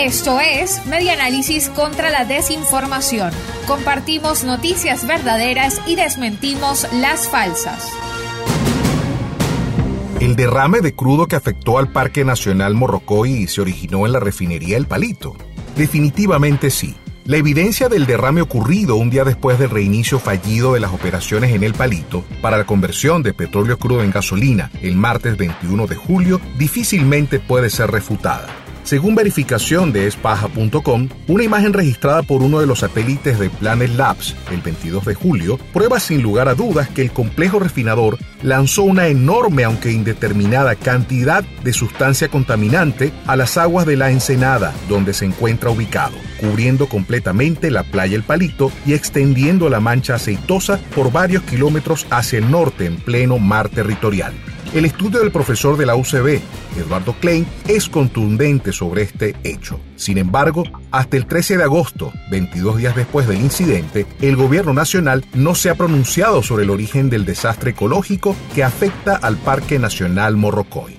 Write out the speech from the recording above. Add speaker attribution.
Speaker 1: Esto es Media Análisis contra la Desinformación. Compartimos noticias verdaderas y desmentimos las falsas.
Speaker 2: El derrame de crudo que afectó al Parque Nacional Morrocoy se originó en la refinería El Palito. Definitivamente sí. La evidencia del derrame ocurrido un día después del reinicio fallido de las operaciones en El Palito para la conversión de petróleo crudo en gasolina el martes 21 de julio difícilmente puede ser refutada. Según verificación de espaja.com, una imagen registrada por uno de los satélites de Planet Labs el 22 de julio prueba sin lugar a dudas que el complejo refinador lanzó una enorme aunque indeterminada cantidad de sustancia contaminante a las aguas de la Ensenada, donde se encuentra ubicado, cubriendo completamente la playa El Palito y extendiendo la mancha aceitosa por varios kilómetros hacia el norte en pleno mar territorial. El estudio del profesor de la UCB, Eduardo Klein, es contundente sobre este hecho. Sin embargo, hasta el 13 de agosto, 22 días después del incidente, el gobierno nacional no se ha pronunciado sobre el origen del desastre ecológico que afecta al Parque Nacional Morrocoy.